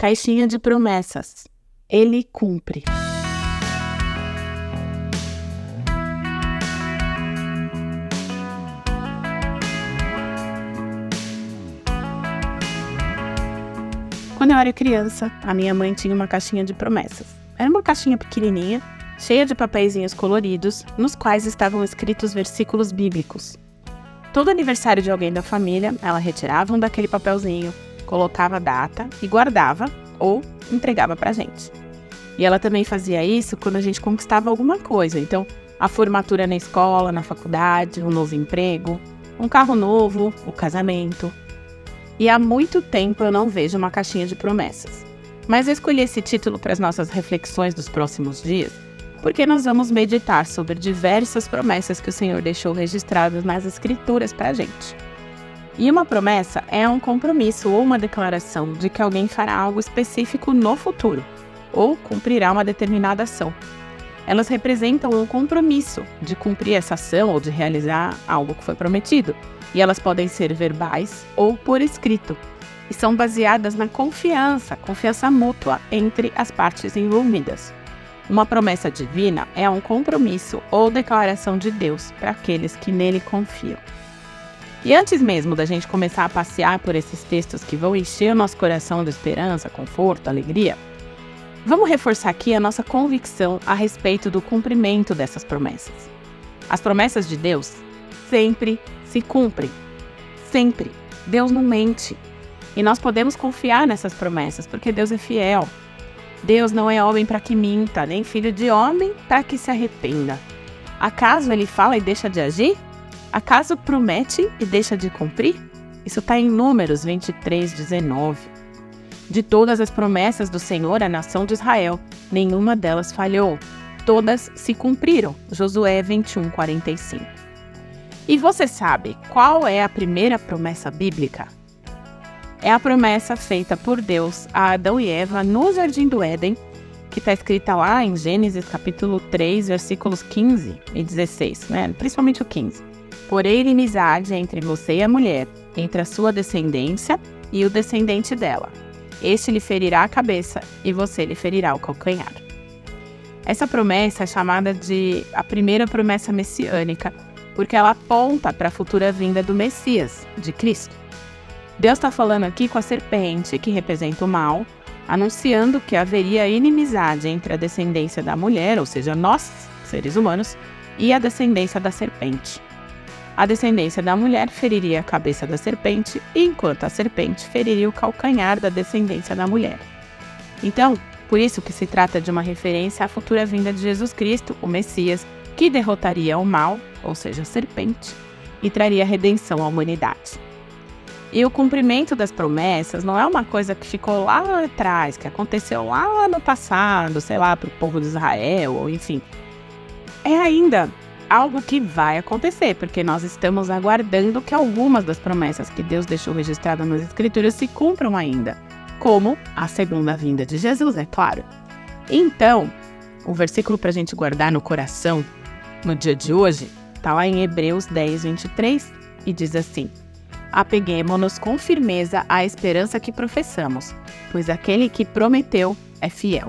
Caixinha de promessas. Ele cumpre. Quando eu era criança, a minha mãe tinha uma caixinha de promessas. Era uma caixinha pequenininha, cheia de papeizinhos coloridos, nos quais estavam escritos versículos bíblicos. Todo aniversário de alguém da família, ela retirava um daquele papelzinho, colocava a data e guardava ou entregava pra gente. E ela também fazia isso quando a gente conquistava alguma coisa. Então, a formatura na escola, na faculdade, um novo emprego, um carro novo, o casamento. E há muito tempo eu não vejo uma caixinha de promessas. Mas eu escolhi esse título para as nossas reflexões dos próximos dias, porque nós vamos meditar sobre diversas promessas que o Senhor deixou registradas nas Escrituras para a gente. E uma promessa é um compromisso ou uma declaração de que alguém fará algo específico no futuro, ou cumprirá uma determinada ação. Elas representam um compromisso de cumprir essa ação ou de realizar algo que foi prometido, e elas podem ser verbais ou por escrito, e são baseadas na confiança, confiança mútua entre as partes envolvidas. Uma promessa divina é um compromisso ou declaração de Deus para aqueles que nele confiam. E antes mesmo da gente começar a passear por esses textos que vão encher o nosso coração de esperança, conforto, alegria, vamos reforçar aqui a nossa convicção a respeito do cumprimento dessas promessas. As promessas de Deus sempre se cumprem. Sempre. Deus não mente. E nós podemos confiar nessas promessas, porque Deus é fiel. Deus não é homem para que minta, nem filho de homem para que se arrependa. Acaso ele fala e deixa de agir? Acaso promete e deixa de cumprir? Isso está em Números 23, 19. De todas as promessas do Senhor à nação de Israel, nenhuma delas falhou. Todas se cumpriram. Josué 21, 45. E você sabe qual é a primeira promessa bíblica? É a promessa feita por Deus a Adão e Eva no Jardim do Éden, que está escrita lá em Gênesis capítulo 3, versículos 15 e 16, né? principalmente o 15. Porém, inimizade entre você e a mulher, entre a sua descendência e o descendente dela. Este lhe ferirá a cabeça e você lhe ferirá o calcanhar. Essa promessa é chamada de a primeira promessa messiânica, porque ela aponta para a futura vinda do Messias, de Cristo. Deus está falando aqui com a serpente, que representa o mal, anunciando que haveria inimizade entre a descendência da mulher, ou seja, nós, seres humanos, e a descendência da serpente. A descendência da mulher feriria a cabeça da serpente, enquanto a serpente feriria o calcanhar da descendência da mulher. Então, por isso que se trata de uma referência à futura vinda de Jesus Cristo, o Messias, que derrotaria o mal, ou seja, a serpente, e traria redenção à humanidade. E o cumprimento das promessas não é uma coisa que ficou lá atrás, que aconteceu lá no passado, sei lá, para o povo de Israel, ou enfim. É ainda algo que vai acontecer, porque nós estamos aguardando que algumas das promessas que Deus deixou registradas nas Escrituras se cumpram ainda, como a segunda vinda de Jesus, é claro. Então, o versículo para a gente guardar no coração no dia de hoje está lá em Hebreus 10, 23 e diz assim: Apeguemo-nos com firmeza à esperança que professamos, pois aquele que prometeu é fiel.